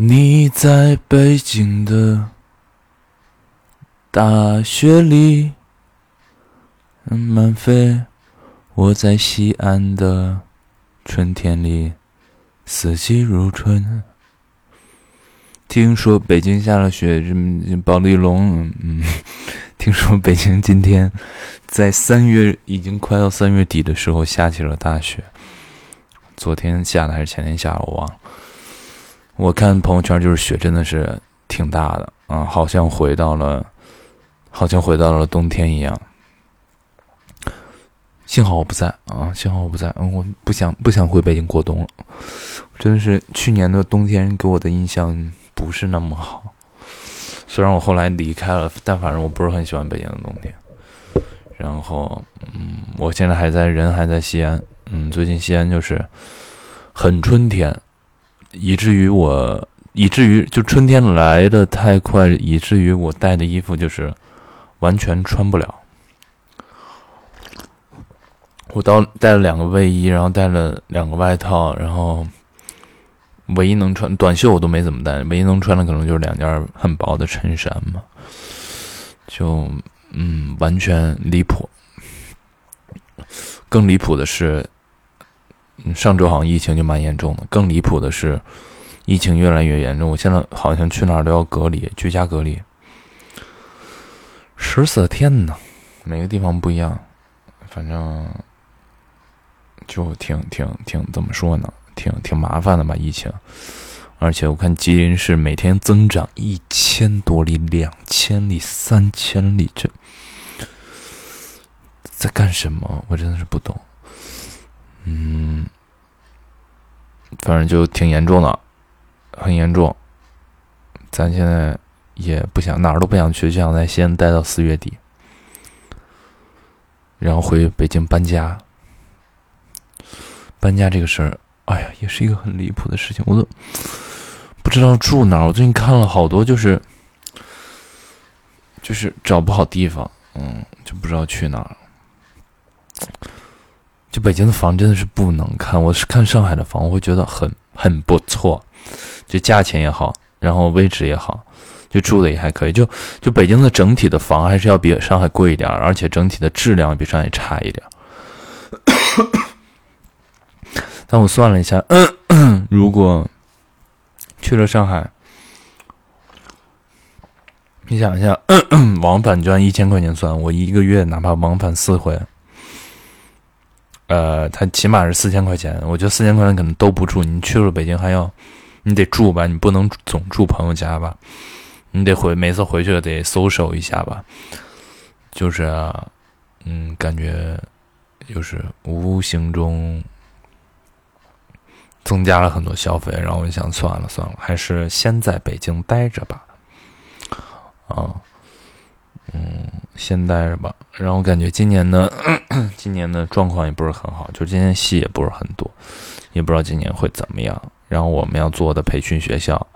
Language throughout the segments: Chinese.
你在北京的大雪里慢飞，我在西安的春天里四季如春。听说北京下了雪，这保利龙，嗯，听说北京今天在三月已经快到三月底的时候下起了大雪，昨天下的还是前天下的，我忘了。我看朋友圈，就是雪真的是挺大的啊，好像回到了，好像回到了冬天一样。幸好我不在啊，幸好我不在，嗯，我不想不想回北京过冬了。真的是去年的冬天给我的印象不是那么好，虽然我后来离开了，但反正我不是很喜欢北京的冬天。然后，嗯，我现在还在人还在西安，嗯，最近西安就是很春天。以至于我，以至于就春天来的太快，以至于我带的衣服就是完全穿不了。我到带了两个卫衣，然后带了两个外套，然后唯一能穿短袖我都没怎么带，唯一能穿的可能就是两件很薄的衬衫嘛。就嗯，完全离谱。更离谱的是。上周好像疫情就蛮严重的，更离谱的是，疫情越来越严重。我现在好像去哪儿都要隔离，居家隔离，十四天呢，每个地方不一样，反正就挺挺挺怎么说呢，挺挺麻烦的吧疫情。而且我看吉林市每天增长一千多例、两千例、三千例，这在干什么？我真的是不懂。嗯，反正就挺严重的，很严重。咱现在也不想哪儿都不想去，就想在西安待到四月底，然后回北京搬家。搬家这个事儿，哎呀，也是一个很离谱的事情，我都不知道住哪儿。我最近看了好多，就是就是找不好地方，嗯，就不知道去哪儿。就北京的房真的是不能看，我是看上海的房，我会觉得很很不错，就价钱也好，然后位置也好，就住的也还可以。就就北京的整体的房还是要比上海贵一点，而且整体的质量比上海差一点。但我算了一下，如果去了上海，你想一下，往返就按一千块钱算，我一个月哪怕往返四回。呃，他起码是四千块钱，我觉得四千块钱可能都不住。你去了北京还要，你得住吧，你不能总住朋友家吧，你得回每次回去得搜手一下吧。就是，嗯，感觉就是无形中增加了很多消费，然后我就想算了算了，还是先在北京待着吧。啊。嗯，嗯先待着吧。然后感觉今年的 今年的状况也不是很好，就今年戏也不是很多，也不知道今年会怎么样。然后我们要做的培训学校，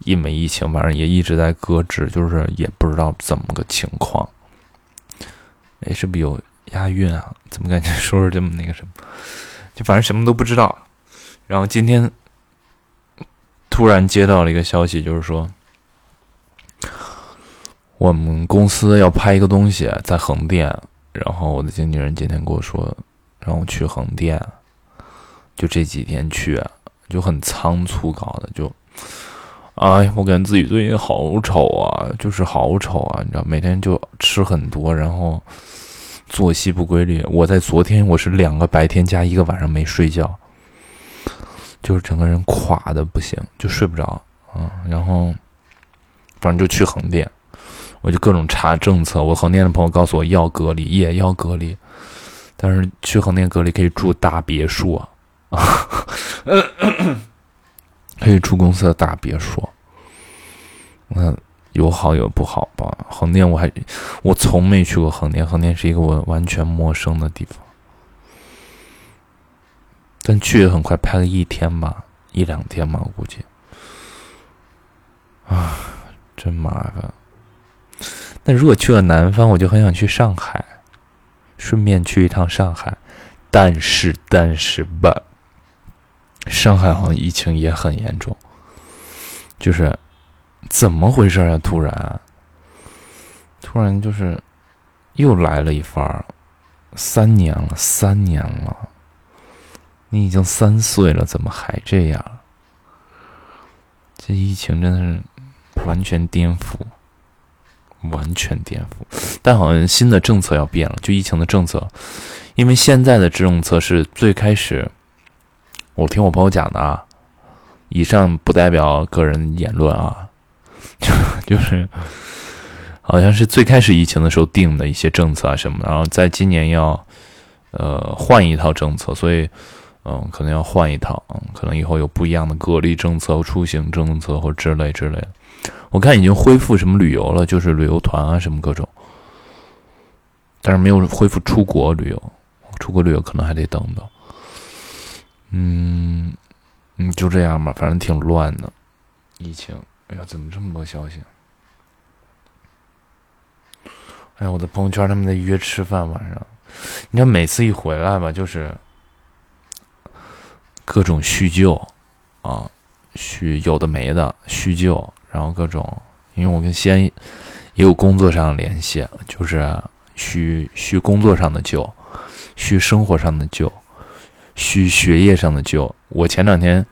因为疫情，反正也一直在搁置，就是也不知道怎么个情况。哎，是不是有押韵啊？怎么感觉说是这么那个什么？就反正什么都不知道。然后今天突然接到了一个消息，就是说。我们公司要拍一个东西在横店，然后我的经纪人今天跟我说，让我去横店，就这几天去，就很仓促搞的，就，哎，我感觉自己最近好丑啊，就是好丑啊，你知道，每天就吃很多，然后作息不规律。我在昨天我是两个白天加一个晚上没睡觉，就是整个人垮的不行，就睡不着，嗯，然后反正就去横店。我就各种查政策，我横店的朋友告诉我要隔离，也要隔离，但是去横店隔离可以住大别墅啊，可以住公司的大别墅。那有好有不好吧？横店我还我从没去过横店，横店是一个我完全陌生的地方，但去也很快，拍了一天吧，一两天吧，我估计。啊，真麻烦。那如果去了南方，我就很想去上海，顺便去一趟上海。但是，但是吧，上海好像疫情也很严重。就是怎么回事啊？突然，突然就是又来了一番儿。三年了，三年了，你已经三岁了，怎么还这样？这疫情真的是完全颠覆，完全颠覆。但好像新的政策要变了，就疫情的政策，因为现在的政策是最开始，我听我朋友讲的啊，以上不代表个人言论啊，就 就是。好像是最开始疫情的时候定的一些政策啊什么，然后在今年要，呃，换一套政策，所以，嗯，可能要换一套，嗯，可能以后有不一样的隔离政策、出行政策或之类之类的。我看已经恢复什么旅游了，就是旅游团啊什么各种，但是没有恢复出国旅游，出国旅游可能还得等等。嗯，嗯，就这样吧，反正挺乱的，疫情。哎呀，怎么这么多消息？哎呀，我的朋友圈他们在约吃饭，晚上，你看每次一回来吧，就是各种叙旧啊，叙有的没的叙旧，然后各种，因为我跟西安也有工作上的联系，就是叙叙工作上的旧，叙生活上的旧，叙学业上的旧。我前两天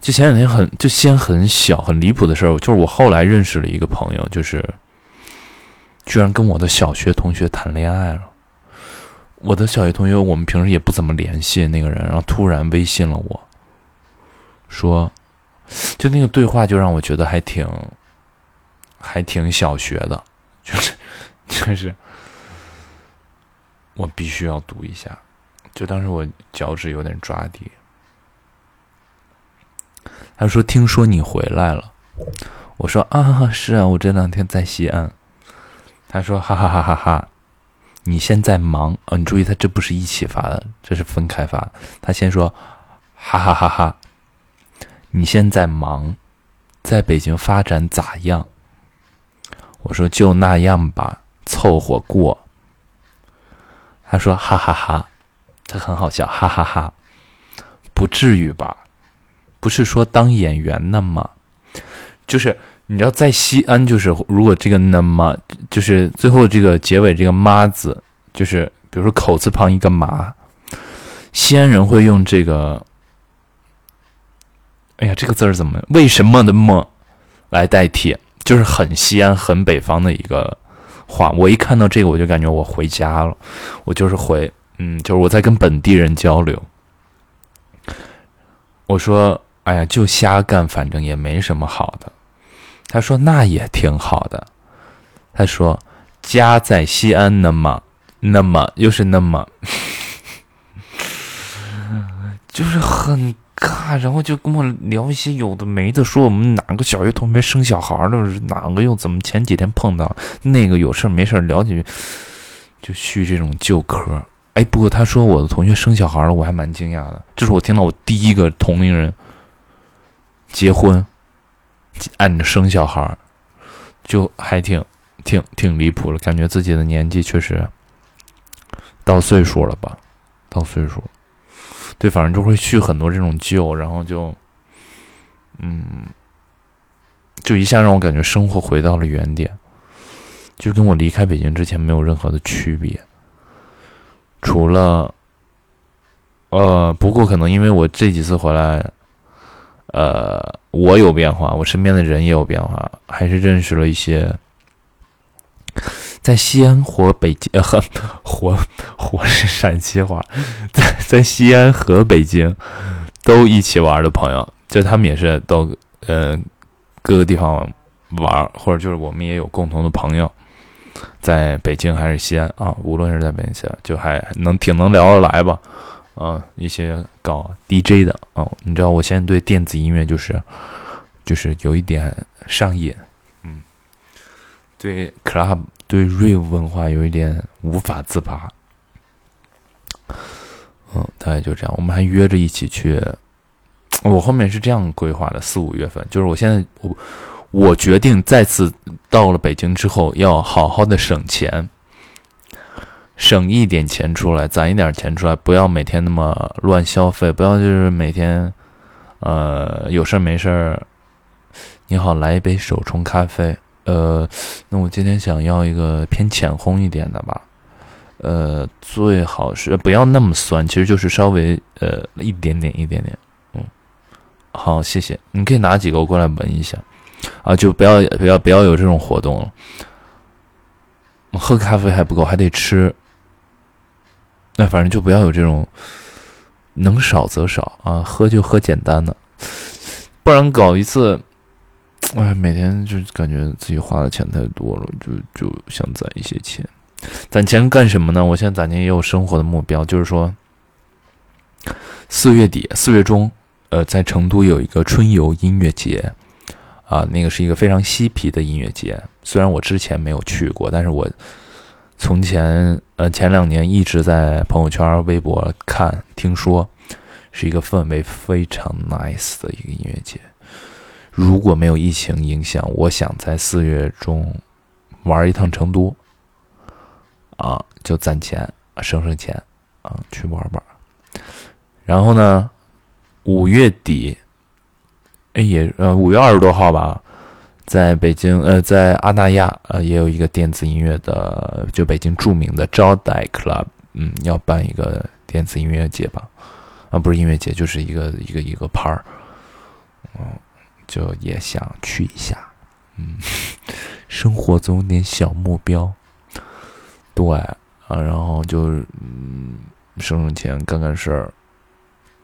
就前两天很就西安很小很离谱的事儿，就是我后来认识了一个朋友，就是。居然跟我的小学同学谈恋爱了！我的小学同学，我们平时也不怎么联系那个人，然后突然微信了我，说，就那个对话就让我觉得还挺，还挺小学的，就是，就是，我必须要读一下，就当时我脚趾有点抓地。他说：“听说你回来了。”我说：“啊，是啊，我这两天在西安。”他说：“哈哈哈哈哈，你现在忙？哦，你注意，他这不是一起发的，这是分开发。他先说：哈哈哈哈，你现在忙，在北京发展咋样？我说就那样吧，凑合过。他说：哈哈哈，他很好笑，哈哈哈，不至于吧？不是说当演员呢吗？就是。”你知道在西安，就是如果这个那么，就是最后这个结尾这个“妈”字，就是比如说口字旁一个“麻”，西安人会用这个，哎呀，这个字儿怎么？为什么的“么”来代替？就是很西安、很北方的一个话。我一看到这个，我就感觉我回家了，我就是回，嗯，就是我在跟本地人交流。我说，哎呀，就瞎干，反正也没什么好的。他说：“那也挺好的。”他说：“家在西安，那么，那么又是那么，就是很尬。然后就跟我聊一些有的没的，说我们哪个小学同学生小孩了，哪个又怎么前几天碰到那个有事没事聊几句，就续这种旧嗑。哎，不过他说我的同学生小孩了，我还蛮惊讶的。这是我听到我第一个同龄人结婚。”按着生小孩，就还挺挺挺离谱了，感觉自己的年纪确实到岁数了吧，到岁数，对，反正就会叙很多这种旧，然后就，嗯，就一下让我感觉生活回到了原点，就跟我离开北京之前没有任何的区别，除了，呃，不过可能因为我这几次回来。呃，我有变化，我身边的人也有变化，还是认识了一些在西安和北京，呃，活活 是陕西话，在在西安和北京都一起玩的朋友，就他们也是都呃各个地方玩，或者就是我们也有共同的朋友在北京还是西安啊，无论是在北京西安，就还能挺能聊得来吧。啊，一些搞 DJ 的啊，你知道我现在对电子音乐就是，就是有一点上瘾，对 club 对 rave 文化有一点无法自拔，嗯，大概就这样。我们还约着一起去，我后面是这样规划的：四五月份，就是我现在我我决定再次到了北京之后，要好好的省钱。省一点钱出来，攒一点钱出来，不要每天那么乱消费，不要就是每天，呃，有事儿没事儿，你好，来一杯手冲咖啡。呃，那我今天想要一个偏浅烘一点的吧。呃，最好是不要那么酸，其实就是稍微呃一点点一点点。嗯，好，谢谢。你可以拿几个过来闻一下。啊，就不要不要不要有这种活动了。喝咖啡还不够，还得吃。那反正就不要有这种，能少则少啊，喝就喝简单的，不然搞一次，哎，每天就感觉自己花的钱太多了，就就想攒一些钱，攒钱干什么呢？我现在攒钱也有生活的目标，就是说，四月底四月中，呃，在成都有一个春游音乐节，啊，那个是一个非常嬉皮的音乐节，虽然我之前没有去过，但是我。从前，呃，前两年一直在朋友圈、微博看，听说是一个氛围非常 nice 的一个音乐节。如果没有疫情影响，我想在四月中玩一趟成都，啊，就攒钱，省省钱，啊，去玩玩。然后呢，五月底，哎，也呃，五月二十多号吧。在北京，呃，在阿那亚，呃，也有一个电子音乐的，就北京著名的招待 club，嗯，要办一个电子音乐节吧，啊，不是音乐节，就是一个一个一个派儿，嗯，就也想去一下，嗯，生活总有点小目标，对，啊，然后就嗯，省省钱，干干事儿，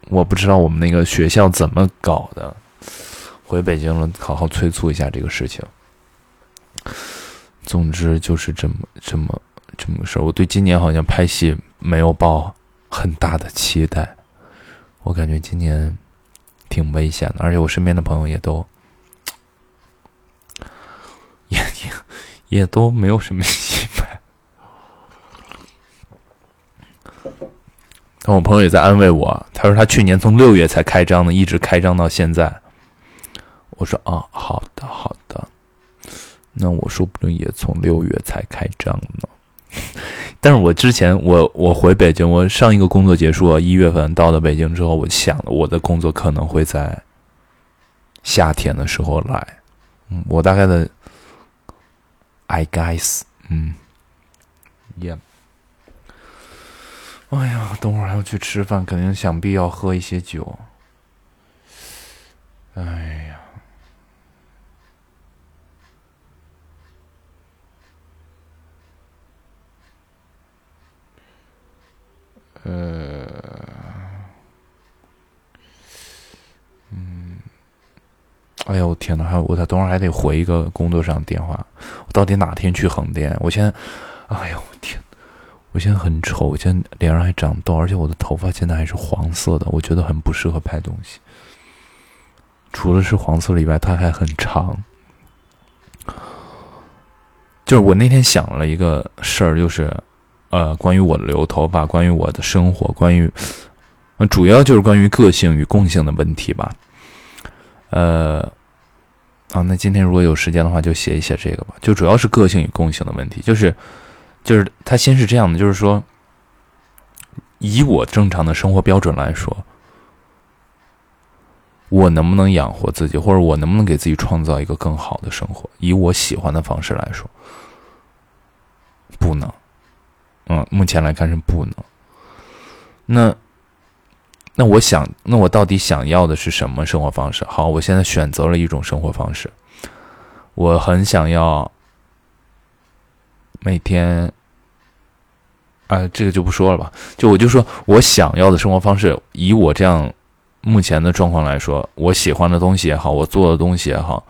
我不知道我们那个学校怎么搞的。回北京了，好好催促一下这个事情。总之就是这么这么这么个事儿。我对今年好像拍戏没有抱很大的期待，我感觉今年挺危险的，而且我身边的朋友也都也也也都没有什么戏拍。但我朋友也在安慰我，他说他去年从六月才开张的，一直开张到现在。我说啊，好的好的，那我说不定也从六月才开张呢。但是我之前我我回北京，我上一个工作结束一月份到了北京之后，我想了我的工作可能会在夏天的时候来。嗯，我大概的，I guess，嗯，Yeah。哎呀，等会儿还要去吃饭，肯定想必要喝一些酒。哎呀。呃，嗯，哎呀，我天呐，还有我等会儿还得回一个工作上的电话。我到底哪天去横店？我现在，哎呀，我天，我现在很丑，我现在脸上还长痘，而且我的头发现在还是黄色的，我觉得很不适合拍东西。除了是黄色以外，它还很长。就是我那天想了一个事儿，就是。呃，关于我的留头发，关于我的生活，关于，呃主要就是关于个性与共性的问题吧。呃，啊，那今天如果有时间的话，就写一写这个吧。就主要是个性与共性的问题，就是，就是他先是这样的，就是说，以我正常的生活标准来说，我能不能养活自己，或者我能不能给自己创造一个更好的生活？以我喜欢的方式来说，不能。嗯，目前来看是不能。那，那我想，那我到底想要的是什么生活方式？好，我现在选择了一种生活方式，我很想要每天，啊，这个就不说了吧。就我就说我想要的生活方式，以我这样目前的状况来说，我喜欢的东西也好，我做的东西也好，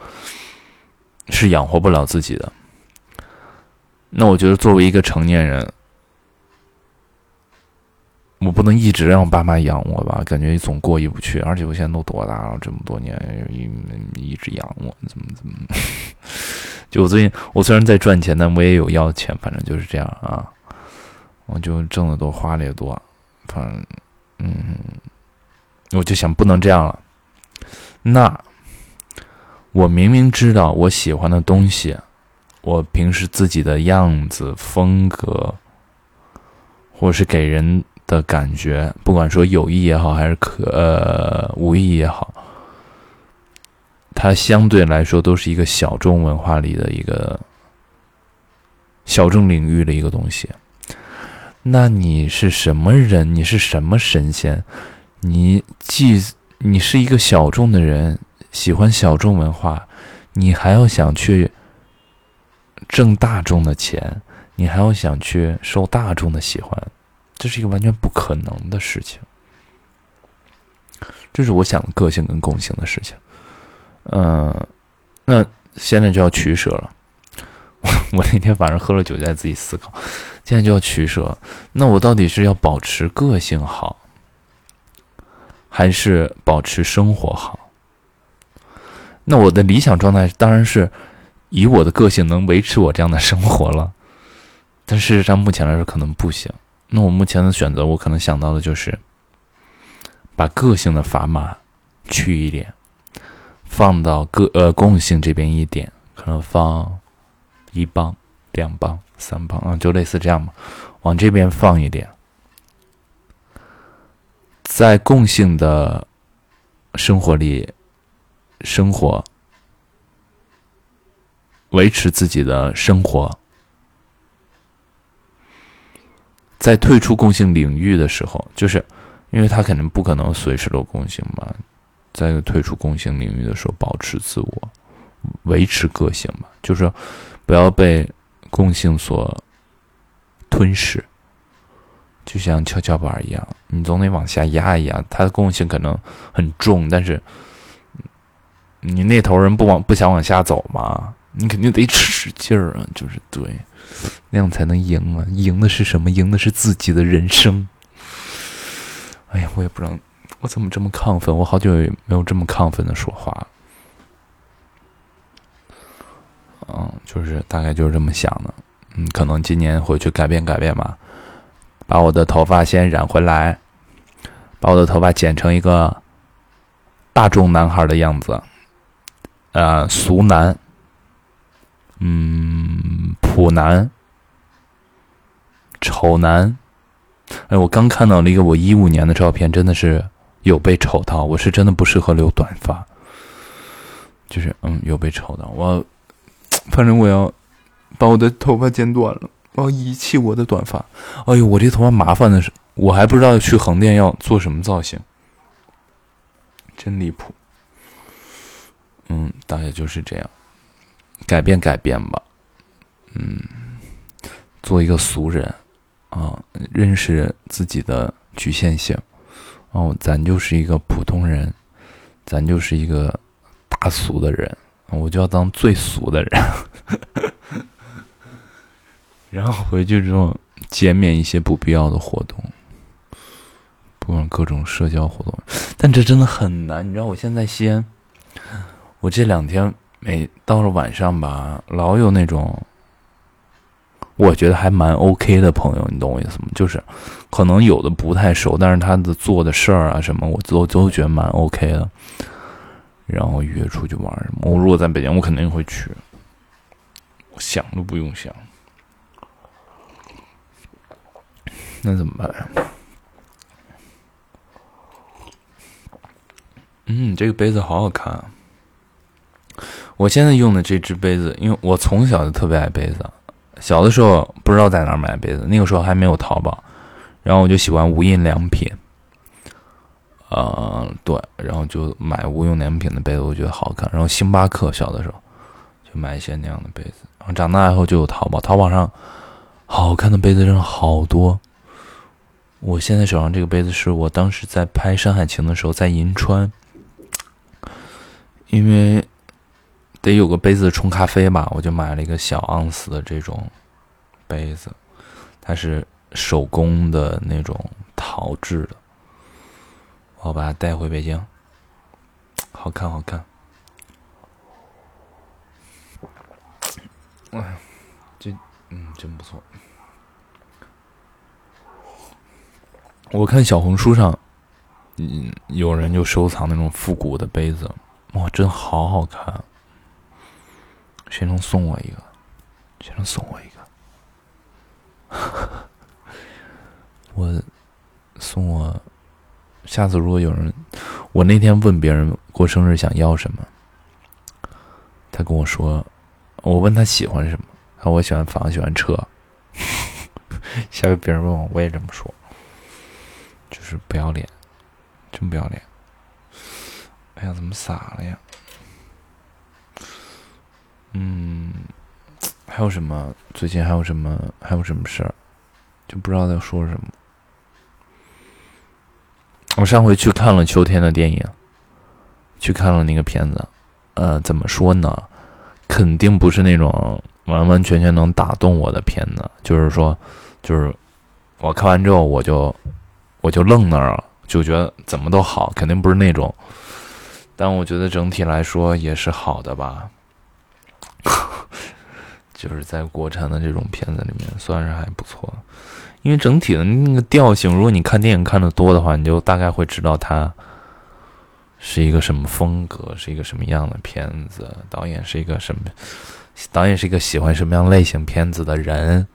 是养活不了自己的。那我觉得作为一个成年人。我不能一直让我爸妈养我吧，感觉总过意不去。而且我现在都多大了，这么多年一一直养我，怎么怎么？就我最近，我虽然在赚钱，但我也有要钱，反正就是这样啊。我就挣的多，花的也多，反正嗯，我就想不能这样了。那我明明知道我喜欢的东西，我平时自己的样子、风格，或是给人。的感觉，不管说有意也好，还是可呃无意也好，它相对来说都是一个小众文化里的一个小众领域的一个东西。那你是什么人？你是什么神仙？你既你是一个小众的人，喜欢小众文化，你还要想去挣大众的钱，你还要想去受大众的喜欢，这是一个完全不可能的事情。这是我想的个性跟共性的事情。嗯，那现在就要取舍了。我 我那天晚上喝了酒，在自己思考。现在就要取舍，那我到底是要保持个性好，还是保持生活好？那我的理想状态当然是以我的个性能维持我这样的生活了，但事实上目前来说可能不行。那我目前的选择，我可能想到的就是把个性的砝码去一点，放到个呃共性这边一点，可能放一磅、两磅。三磅啊，就类似这样嘛，往这边放一点，在共性的生活里生活，维持自己的生活，在退出共性领域的时候，就是因为他肯定不可能随时都共性嘛，在退出共性领域的时候，保持自我，维持个性嘛，就是不要被。共性所吞噬，就像跷跷板一样，你总得往下压一压。它的共性可能很重，但是你那头人不往不想往下走嘛，你肯定得使劲儿啊，就是对，那样才能赢啊！赢的是什么？赢的是自己的人生。哎呀，我也不知道我怎么这么亢奋，我好久也没有这么亢奋的说话。嗯，就是大概就是这么想的，嗯，可能今年回去改变改变吧，把我的头发先染回来，把我的头发剪成一个大众男孩的样子，呃，俗男，嗯，普男，丑男，哎，我刚看到了一个我一五年的照片，真的是有被丑到，我是真的不适合留短发，就是嗯，有被丑到我。反正我要把我的头发剪短了，我要遗弃我的短发。哎呦，我这头发麻烦的是，我还不知道去横店要做什么造型，真离谱。嗯，大概就是这样，改变改变吧。嗯，做一个俗人啊，认识自己的局限性。哦，咱就是一个普通人，咱就是一个大俗的人。我就要当最俗的人，然后回去之后减免一些不必要的活动，不管各种社交活动，但这真的很难。你知道我现在西安，我这两天每到了晚上吧，老有那种我觉得还蛮 OK 的朋友，你懂我意思吗？就是可能有的不太熟，但是他的做的事儿啊什么，我都都觉得蛮 OK 的。然后约出去玩什么？我如果在北京，我肯定会去。想都不用想。那怎么办呀？嗯，这个杯子好好看啊！我现在用的这只杯子，因为我从小就特别爱杯子。小的时候不知道在哪儿买杯子，那个时候还没有淘宝，然后我就喜欢无印良品。呃，对，然后就买无印良品的杯子，我觉得好看。然后星巴克小的时候就买一些那样的杯子。然后长大以后就有淘宝，淘宝上好看的杯子真的好多。我现在手上这个杯子是我当时在拍《山海情》的时候在银川，因为得有个杯子冲咖啡吧，我就买了一个小盎司的这种杯子，它是手工的那种陶制的。我把它带回北京，好看，好看。哎，这，嗯，真不错。我看小红书上，嗯，有人就收藏那种复古的杯子，哇，真好好看。谁能送我一个？谁能送我一个？我送我。下次如果有人，我那天问别人过生日想要什么，他跟我说，我问他喜欢什么，他说我喜欢房，喜欢车。下回别人问我，我也这么说，就是不要脸，真不要脸。哎呀，怎么洒了呀？嗯，还有什么？最近还有什么？还有什么事儿？就不知道在说什么。我上回去看了秋天的电影，去看了那个片子。呃，怎么说呢？肯定不是那种完完全全能打动我的片子。就是说，就是我看完之后，我就我就愣那儿了，就觉得怎么都好，肯定不是那种。但我觉得整体来说也是好的吧。就是在国产的这种片子里面，算是还不错，因为整体的那个调性，如果你看电影看的多的话，你就大概会知道它是一个什么风格，是一个什么样的片子，导演是一个什么，导演是一个喜欢什么样类型片子的人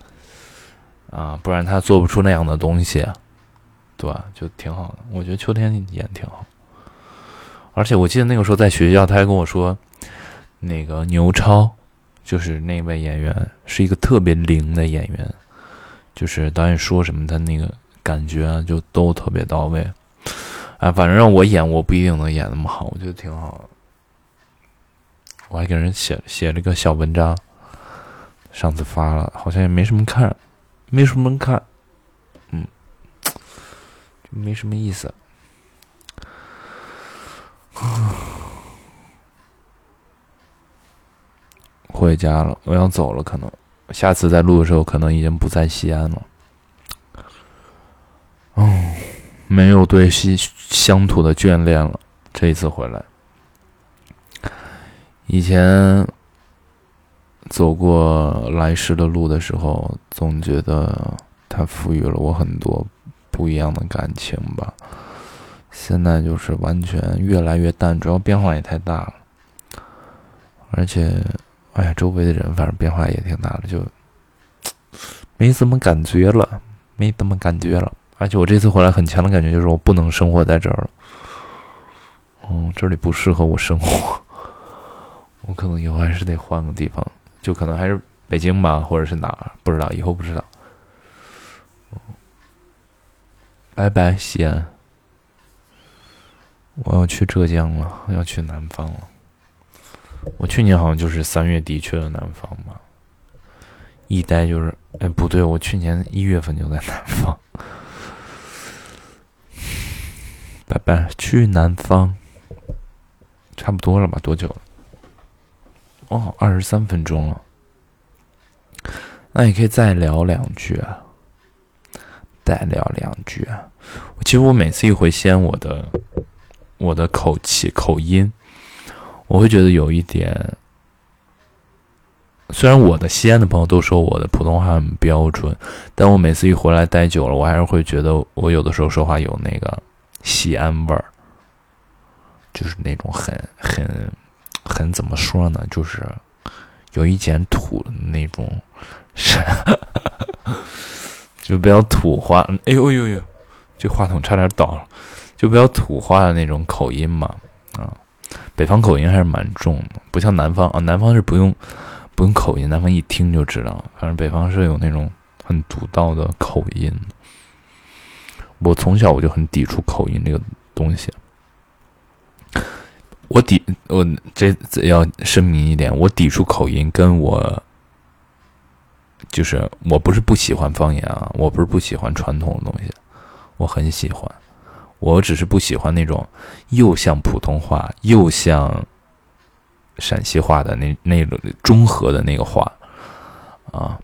啊，不然他做不出那样的东西，对吧？就挺好的，我觉得秋天演挺好，而且我记得那个时候在学校，他还跟我说，那个牛超。就是那位演员是一个特别灵的演员，就是导演说什么，他那个感觉啊，就都特别到位。哎，反正让我演，我不一定能演那么好，我觉得挺好。我还给人写写了个小文章，上次发了，好像也没什么看，没什么人看，嗯，没什么意思。回家了，我要走了。可能下次再录的时候，可能已经不在西安了。哦，没有对西乡土的眷恋了。这一次回来，以前走过来时的路的时候，总觉得它赋予了我很多不一样的感情吧。现在就是完全越来越淡，主要变化也太大了，而且。哎呀，周围的人反正变化也挺大的，就没怎么感觉了，没怎么感觉了。而且我这次回来很强的感觉就是我不能生活在这儿了，嗯，这里不适合我生活，我可能以后还是得换个地方，就可能还是北京吧，或者是哪儿，不知道，以后不知道。拜拜，西安，我要去浙江了，要去南方了。我去年好像就是三月底去了南方嘛，一待就是，哎，不对，我去年一月份就在南方。拜拜，去南方，差不多了吧？多久了？哦，二十三分钟了。那你可以再聊两句啊，再聊两句啊。其实我每次一回西安，我的我的口气口音。我会觉得有一点，虽然我的西安的朋友都说我的普通话很标准，但我每次一回来待久了，我还是会觉得我有的时候说话有那个西安味儿，就是那种很很很怎么说呢，就是有一点土的那种，就比较土话。哎呦呦呦，这话筒差点倒了，就比较土话的那种口音嘛，啊。北方口音还是蛮重的，不像南方啊。南方是不用不用口音，南方一听就知道。反正北方是有那种很独到的口音。我从小我就很抵触口音这个东西。我抵我这要声明一点，我抵触口音，跟我就是我不是不喜欢方言啊，我不是不喜欢传统的东西，我很喜欢。我只是不喜欢那种又像普通话又像陕西话的那那种中和的那个话啊，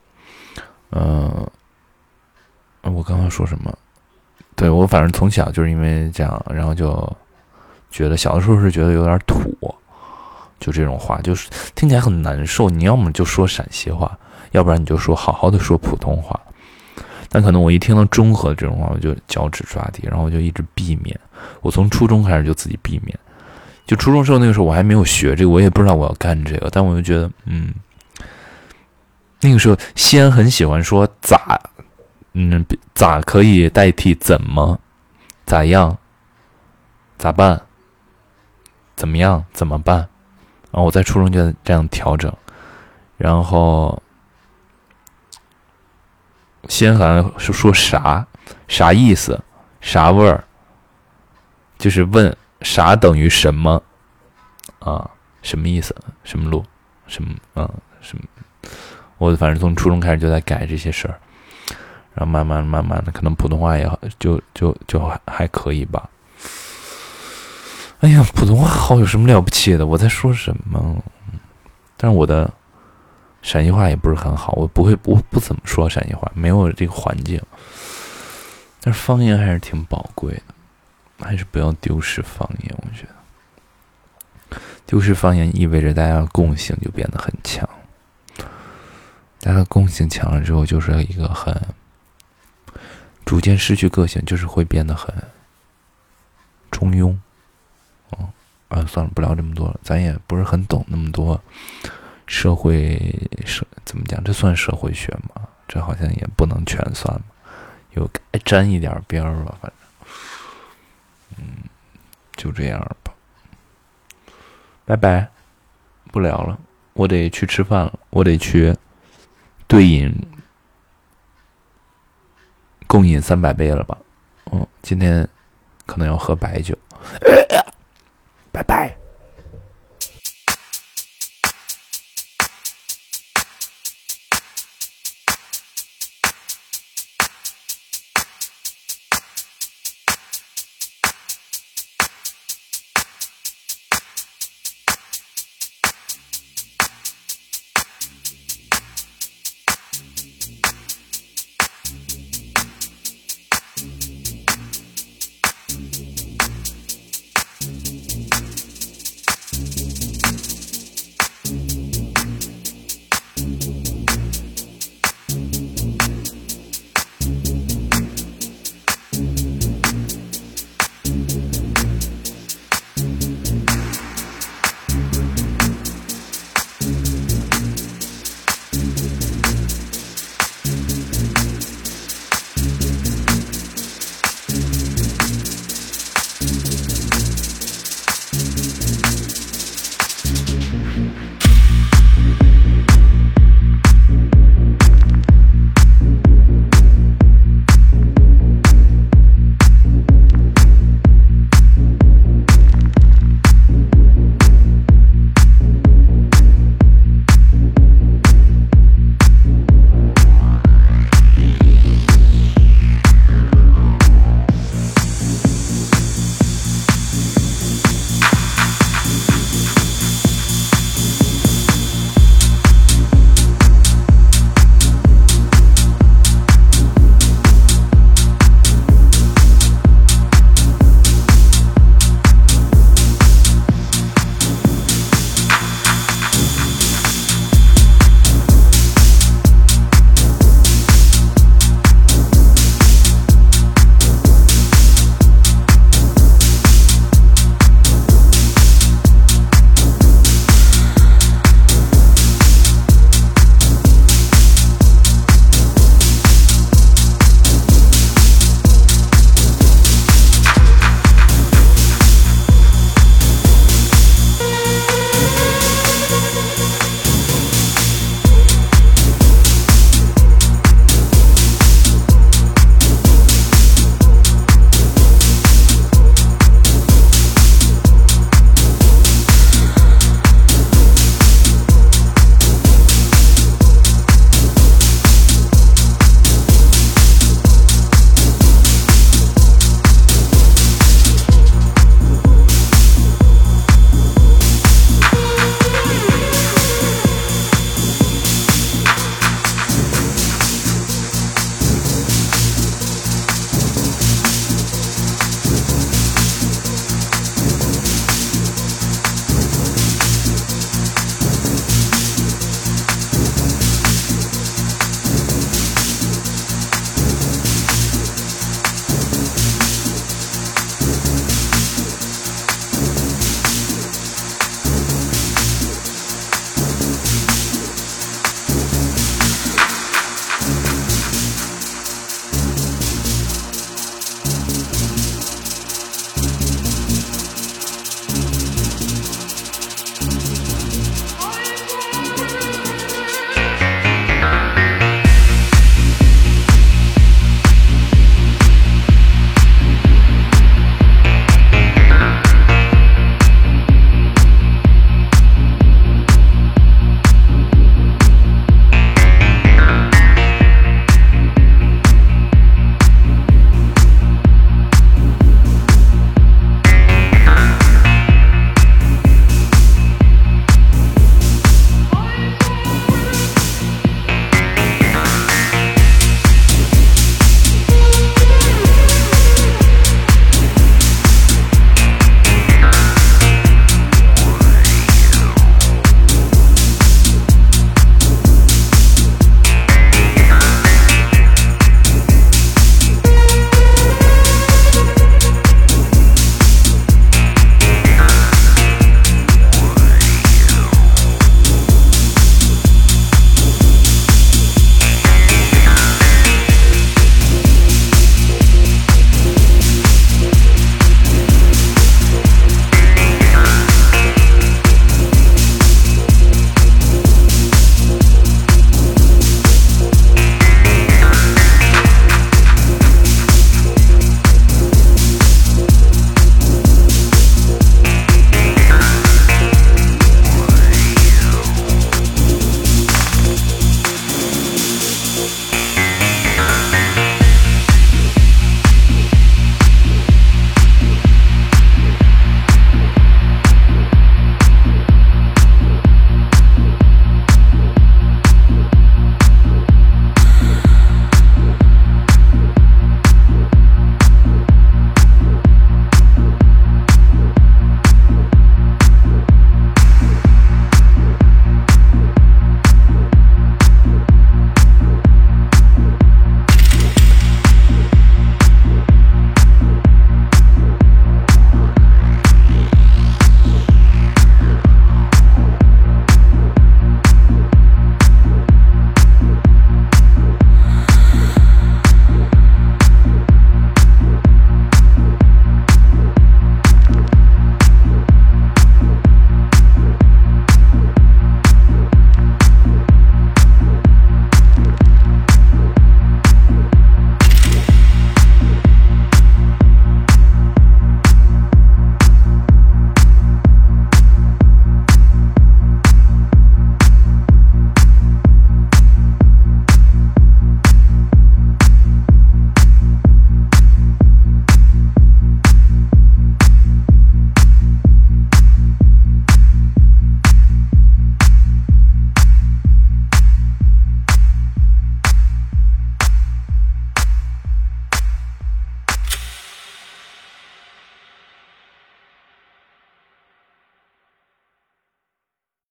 嗯，我刚刚说什么？对我反正从小就是因为这样，然后就觉得小的时候是觉得有点土，就这种话就是听起来很难受。你要么就说陕西话，要不然你就说好好的说普通话。但可能我一听到中和这种话，我就脚趾抓地，然后我就一直避免。我从初中开始就自己避免。就初中时候那个时候我还没有学这个，我也不知道我要干这个，但我就觉得，嗯，那个时候西安很喜欢说咋，嗯，咋可以代替怎么，咋样，咋办，怎么样，怎么办，然后我在初中就这样调整，然后先好像是说啥啥意思，啥味儿，就是问啥等于什么啊？什么意思？什么路？什么？嗯，什么？我反正从初中开始就在改这些事儿，然后慢慢慢慢的，可能普通话也好，就就就还还可以吧。哎呀，普通话好有什么了不起的？我在说什么？但是我的陕西话也不是很好，我不会，我不怎么说陕西话，没有这个环境。但是方言还是挺宝贵的，还是不要丢失方言。我觉得丢失方言意味着大家的共性就变得很强。大家共性强了之后，就是一个很逐渐失去个性，就是会变得很中庸。哦，啊，算了，不聊这么多了，咱也不是很懂那么多社会社怎么讲？这算社会学吗？这好像也不能全算吧，有沾一点边儿吧，反正，嗯，就这样吧，拜拜，不聊了，我得去吃饭了，我得去。对饮，共饮三百杯了吧？嗯，今天可能要喝白酒。拜拜。